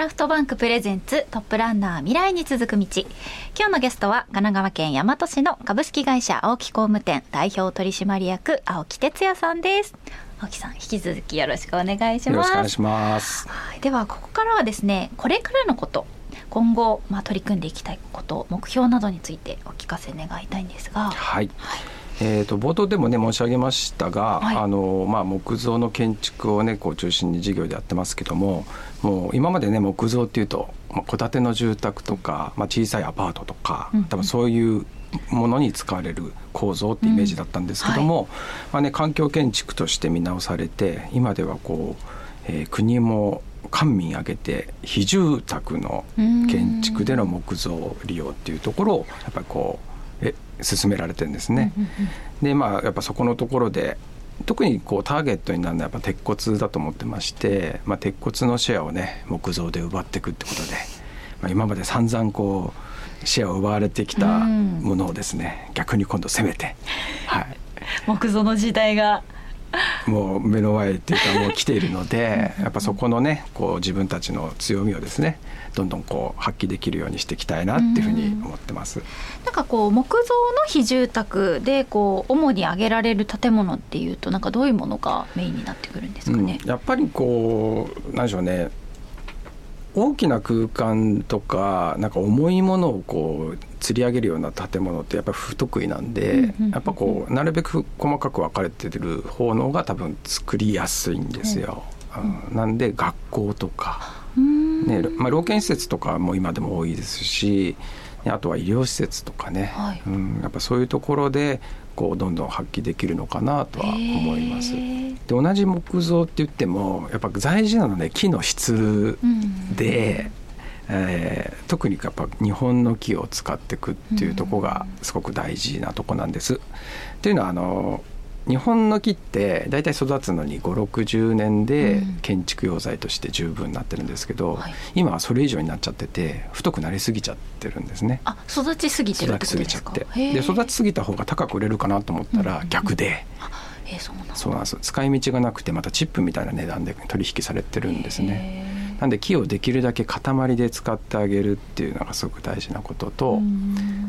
ラフトバンクプレゼンツトップランナー未来に続く道。今日のゲストは神奈川県大和市の株式会社青木工務店代表取締役青木哲也さんです。青木さん引き続きよろしくお願いします。よろしくお願いします。ではここからはですねこれからのこと今後、まあ、取り組んでいきたいこと目標などについてお聞かせ願いたいんですが。はい、はいえーと、冒頭でもね申し上げましたが、はい、あのまあ、木造の建築をねこう中心に事業でやってますけどももう今までね木造っていうと戸建ての住宅とか、まあ、小さいアパートとか、多分そういうものに使われる構造ってイメージだったんですけども、うんはい、まあね、環境建築として見直されて今ではこう、えー、国も官民挙げて非住宅の建築での木造利用っていうところをやっぱりこうえ進められてるんですね。でまあやっぱそこのところで特にこうターゲットになるのはやっぱ鉄骨だと思ってまして、まあ、鉄骨のシェアをね木造で奪っていくってことで、まあ、今まで散々こうシェアを奪われてきたものをですね、逆に今度攻めて、はい、木造の時代がもう目の前っていうかもう来ているのでやっぱそこのねこう自分たちの強みをですねどんどんこう発揮できるようにしていきたいなっていうふうに思ってます。なんかこう木造の非住宅でこう主に挙げられる建物っていうとなんかどういうものがメインになってくるんですかね？うん、やっぱりこうなんでしょうね大きな空間とかなんか重いものをこう釣り上げるような建物ってやっぱ不得意なんで、やっぱこうなるべく細かく分かれてる方のが多分作りやすいんですよ。うん、なんで学校とか、ねまあ、老健施設とかも今でも多いですしあとは医療施設とかね、はい、うん、やっぱそういうところでこうどんどん発揮できるのかなとは思います。で同じ木造って言ってもやっぱ大事なのね木の質で、うん、えー、特にやっぱ日本の木を使っていくっていうとこがすごく大事なとこなんです。というのはあの日本の木って大体育つのに560年で建築用材として十分になってるんですけど、うんはい、今はそれ以上になっちゃってて太くなりすぎちゃってるんですね。あ育ちすぎてる育ちすぎちゃって。で育ちすぎた方が高く売れるかなと思ったら逆で。えー、そうなんそうなんです。使い道がなくてまたチップみたいな値段で取引されてるんですね。なんで木をできるだけ塊で使ってあげるっていうのがすごく大事なことと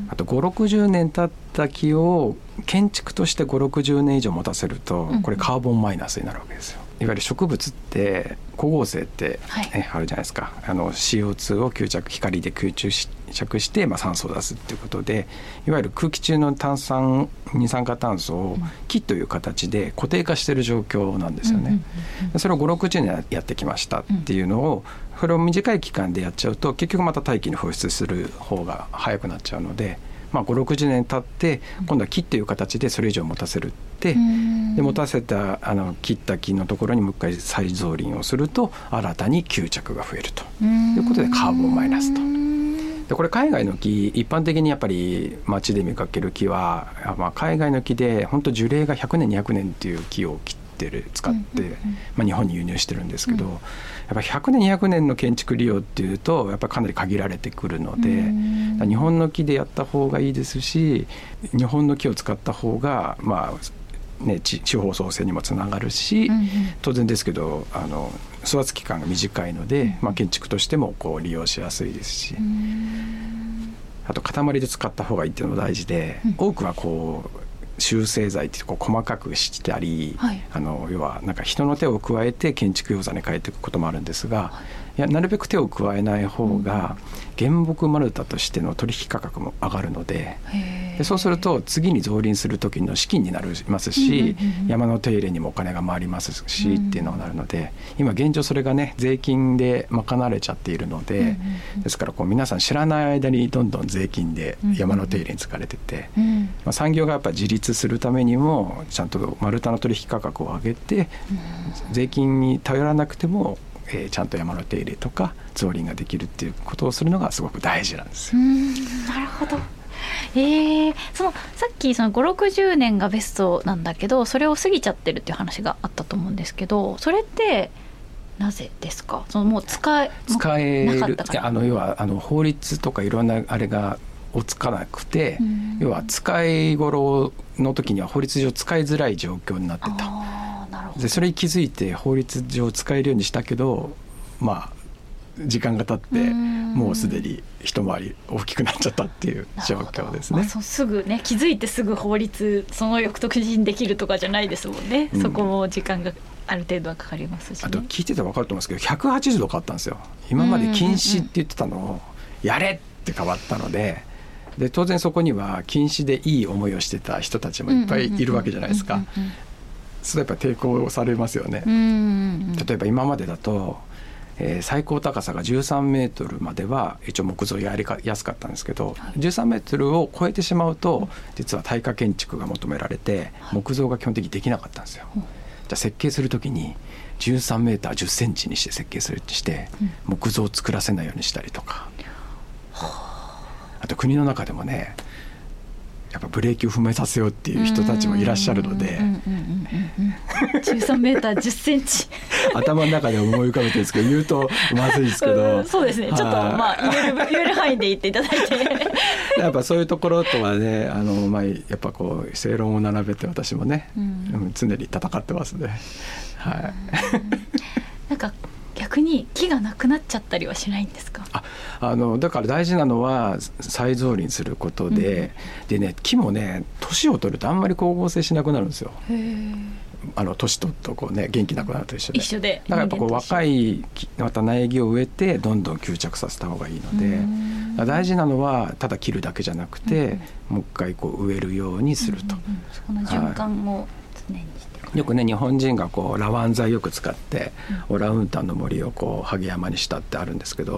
あと560年経った木を建築として560年以上持たせるとこれカーボンマイナスになるわけですよ。いわゆる植物って光合成って、ね、はい、あるじゃないですかあの CO2 を吸着光で吸着しして、まあ、酸素を出すっていうことでいわゆる空気中の炭酸二酸化炭素を木という形で固定化している状況なんですよね。それを560年やってきましたっていうのをそれを短い期間でやっちゃうと結局また大気に放出する方が早くなっちゃうので。まあ、560年経って今度は木っていう形でそれ以上持たせるってで持たせたあの切った木のところにもう一回再造林をすると新たに吸着が増えると。いうことでカーボンマイナスと。でこれ海外の木一般的にやっぱり街で見かける木は、まあ、海外の木で本当樹齢が100年200年っていう木を切ってる使って、まあ、日本に輸入してるんですけど、やっぱ100年200年の建築利用っていうとやっぱかなり限られてくるので、日本の木でやった方がいいですし日本の木を使った方がまあね、地方創生にもつながるし、当然ですけどあの育つ期間が短いので、まあ、建築としてもこう利用しやすいですし。あと塊で使った方がいいっていうのも大事で、うん、多くはこう修正剤ってこう細かくしたり、はい、あの要はなんか人の手を加えて建築用材に変えていくこともあるんですが、はい、いやなるべく手を加えない方が原木丸太としての取引価格も上がるのででそうすると次に増林する時の資金になりますし、山の手入れにもお金が回りますし、っていうのがなるので今現状それがね税金で賄われちゃっているので、ですからこう皆さん知らない間にどんどん税金で山の手入れに使われてて、まあ、産業がやっぱ自立するためにもちゃんと丸太の取引価格を上げて、税金に頼らなくてもえー、ちゃんと山の手入れとか造林ができるっていうことをするのがすごく大事なんですよ。なるほど。えー、そのさっきその560年がベストなんだけどそれを過ぎちゃってるっていう話があったと思うんですけどそれってなぜですか？そのもう使え使えるあの要はあの法律とかいろんなあれがをつかなくて、要は使い頃の時には法律上使いづらい状況になってた。でそれに気づいて法律上使えるようにしたけどまあ時間が経ってもうすでに一回り大きくなっちゃったっていう状況ですね。まあ、すぐね気づいてすぐ法律その翌年できるとかじゃないですもんね、うん、そこも時間がある程度はかかりますし、ね、あと聞いてて分かると思うんですけど180度変わったんですよ。今まで禁止って言ってたのをやれって変わったので。で当然そこには禁止でいい思いをしてた人たちもいっぱいいるわけじゃないですか。それやっぱ抵抗されますよね。例えば今までだとえー、最高高さが13メートルまでは一応木造やりやすかったんですけど、はい、13メートルを超えてしまうと実は耐火建築が求められて木造が基本的にできなかったんですよ。じゃあ設計する時に13メーター10センチにして設計するってして木造を作らせないようにしたりとか、あと国の中でもねやっぱブレーキを踏めさせようっていう人たちもいらっしゃるので。13メーター10センチ頭の中で思い浮かべてるんですけど言うとまずいですけど、そうですね。ちょっとまあ言える言える範囲で言っていただいて。やっぱそういうところとはねあの、まあ、やっぱこう正論を並べて私もね、うん、常に戦ってますね。はい、逆に木がなくなっちゃったりはしないんですか？ああのだから大事なのは再造林することで、うん、でね木もね年を取るとあんまり光合成しなくなるんですよ。あの年取るとこうね元気なくなると一緒で。一緒で。だからやっぱこう若いまた苗木を植えてどんどん吸着させた方がいいので大事なのはただ切るだけじゃなくて、うん、もう一回こう植えるようにすると。うんうんうん、その循環を常によくね日本人がこうラワン材よく使ってオランウータンの森をこう萩山にしたってあるんですけど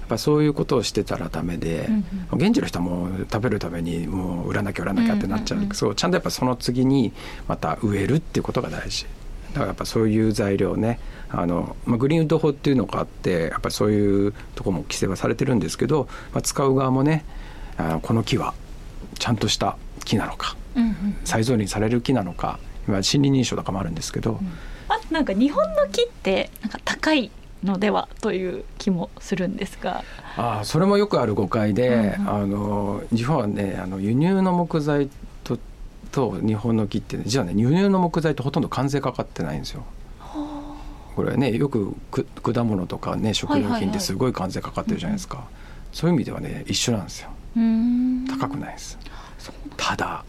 やっぱそういうことをしてたらダメで現地の人はもう食べるためにもう売らなきゃ売らなきゃってなっちゃう。そうちゃんとやっぱその次にまた植えるっていうことが大事。だからやっぱそういう材料ねあの、まあ、グリーンウッド法っていうのがあってやっぱりそういうとこも規制はされてるんですけど、まあ、使う側もねあこの木はちゃんとした木なのか、再造林される木なのか森林認証とかもあるんですけど、うん、あなんか日本の木ってなんか高いのではという気もするんですが。あそれもよくある誤解で、うんうん、あの日本はねあの輸入の木材とと日本の木って、ね、実はね輸入の木材とほとんど関税かかってないんですよ。これねよく果物とかね食料品ってすごい関税かかってるじゃないですか、そういう意味ではね一緒なんですよ。高くないです。ただ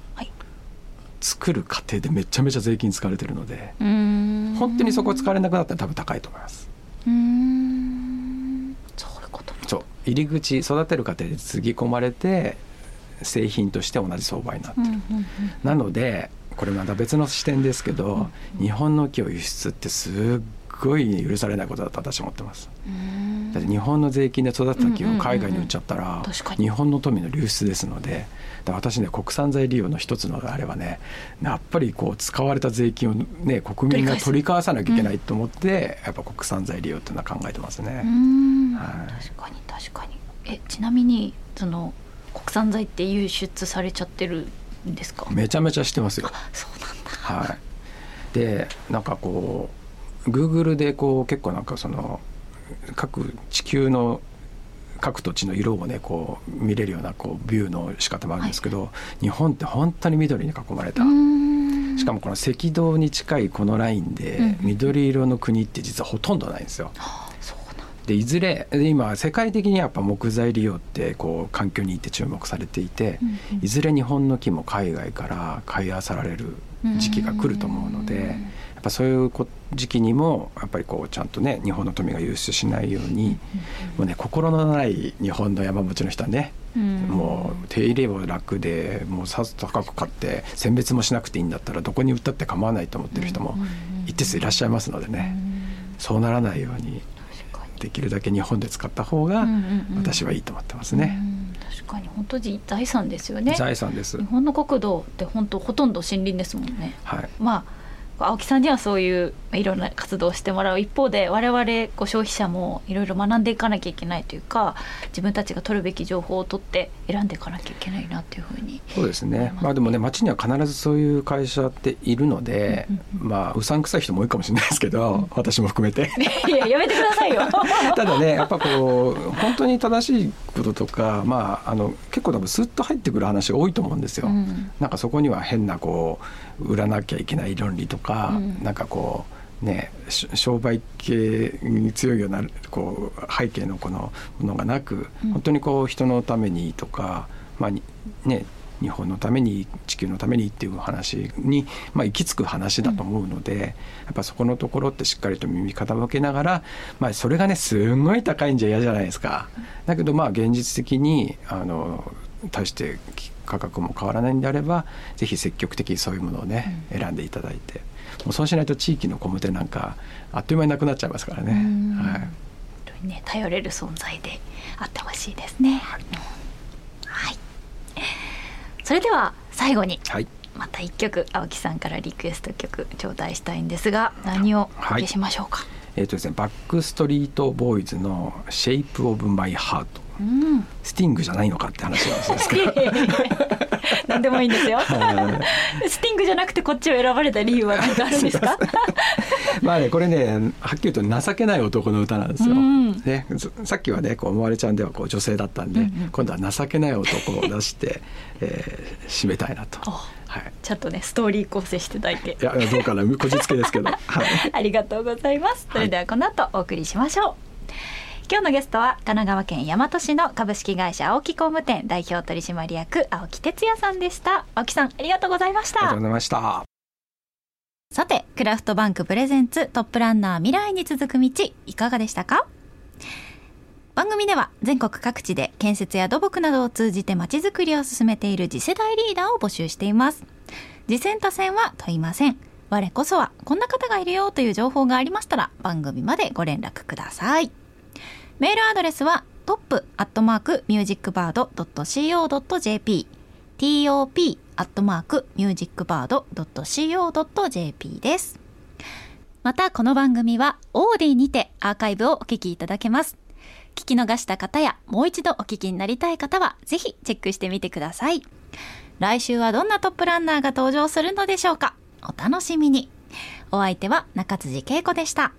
作る過程でめちゃめちゃ税金使われてるので本当にそこ使われなくなったら多分高いと思います。うん。そういうことそう。入り口育てる過程でつぎ込まれて製品として同じ相場になってる。なのでこれまた別の視点ですけど、日本の木を輸出ってすっごい許されないことだと私は思ってます。だって日本の税金で育てた木を海外に売っちゃったら、日本の富の流出ですので私ね国産材利用の一つのあれはねやっぱりこう使われた税金をね国民が取り返さなきゃいけないと思って、やっぱ国産材利用っていうのは考えてますね。はい、確かに確かに。えちなみにその国産材って輸出されちゃってるんですか？めちゃめちゃしてますよ。そうなんだ、はい、でなんかこうグーグルでこう結構なんかその各地球の各土地の色をねこう見れるようなこうビューの仕方もあるんですけど、はい、日本って本当に緑に囲まれた。しかもこの赤道に近いこのラインで緑色の国って実はほとんどないんですよ。でいずれ今世界的にやっぱ木材利用ってこう環境にいって注目されていて、いずれ日本の木も海外から買い漁られる時期が来ると思うので。やっぱそういう時期にもやっぱりこうちゃんとね日本の富が輸出しないように、もうね心のない日本の山持ちの人はね、もう手入れも楽でもうさず高く買って選別もしなくていいんだったらどこに売ったって構わないと思ってる人も一定数いらっしゃいますのでね、そうならないようにできるだけ日本で使った方が私はいいと思ってますね。確かに本当に財産ですよね。財産です。日本の国土って本当ほとんど森林ですもんね。はい。まあ青木さんにはそういういろんな活動をしてもらう一方で我々こう消費者もいろいろ学んでいかなきゃいけないというか自分たちが取るべき情報を取って選んでいかなきゃいけないなというふうにそうですね。まあでもね街には必ずそういう会社っているので、うんうん、まあうさんくさい人も多いかもしれないですけど、うん、私も含めて。いややめてくださいよ。ただねやっぱこう本当に正しいこととかまああの結構多分スッと入ってくる話多いと思うんですよ、うん、なんかそこには変なこう売らなきゃいけない論理とか、うん、なんかこうね、商売系に強いようなこう背景のこのものがなく、本当にこう人のためにとか、まあね、日本のために地球のためにっていう話に、まあ、行き着く話だと思うので、うん、やっぱそこのところってしっかりと耳傾けながら、まあ、それがねすごい高いんじゃ嫌じゃないですか。だけどまあ現実的にあの対して価格も変わらないんであればぜひ積極的にそういうものをね、うん、選んでいただいてもうそうしないと地域の工務店なんかあっという間になくなっちゃいますからね。はい、ね頼れる存在であってほしいですね。はい、はい、それでは最後に、はい、また一曲青木さんからリクエスト曲頂戴したいんですが何をおかけしましょうか？はい、えっ、ー、とですねバックストリートボーイズの Shape of My Heart。うん、スティングじゃないのかって話なんですけど。何でもいいんですよ、スティングじゃなくてこっちを選ばれた理由は何かあるんですか？まあねこれねはっきり言うと情けない男の歌なんですよ、うん、ね、さっきはねこう思われちゃんではこう女性だったんで、うんうん、今度は情けない男を出して、えー、締めたいなと。はい、ちゃんとねストーリー構成していただいて。いやどうかなこじつけですけど、はい、ありがとうございます。それではこの後お送りしましょう、今日のゲストは神奈川県大和市の株式会社青木工務店代表取締役青木哲也さんでした。青木さんありがとうございました。ありがとうございました。さてクラフトバンクプレゼンツトップランナー未来に続く道いかがでしたか？番組では全国各地で建設や土木などを通じてまちづくりを進めている次世代リーダーを募集しています。次戦他戦は問いません。我こそはこんな方がいるよという情報がありましたら番組までご連絡くださいメールアドレスはトップアットマークミュージックバード .co.jp top アットマークミュージックバード .co.jp です。またこの番組はオーディにてアーカイブをお聞きいただけます。聞き逃した方やもう一度お聞きになりたい方はぜひチェックしてみてください。来週はどんなトップランナーが登場するのでしょうか？お楽しみに。お相手は中辻恵子でした。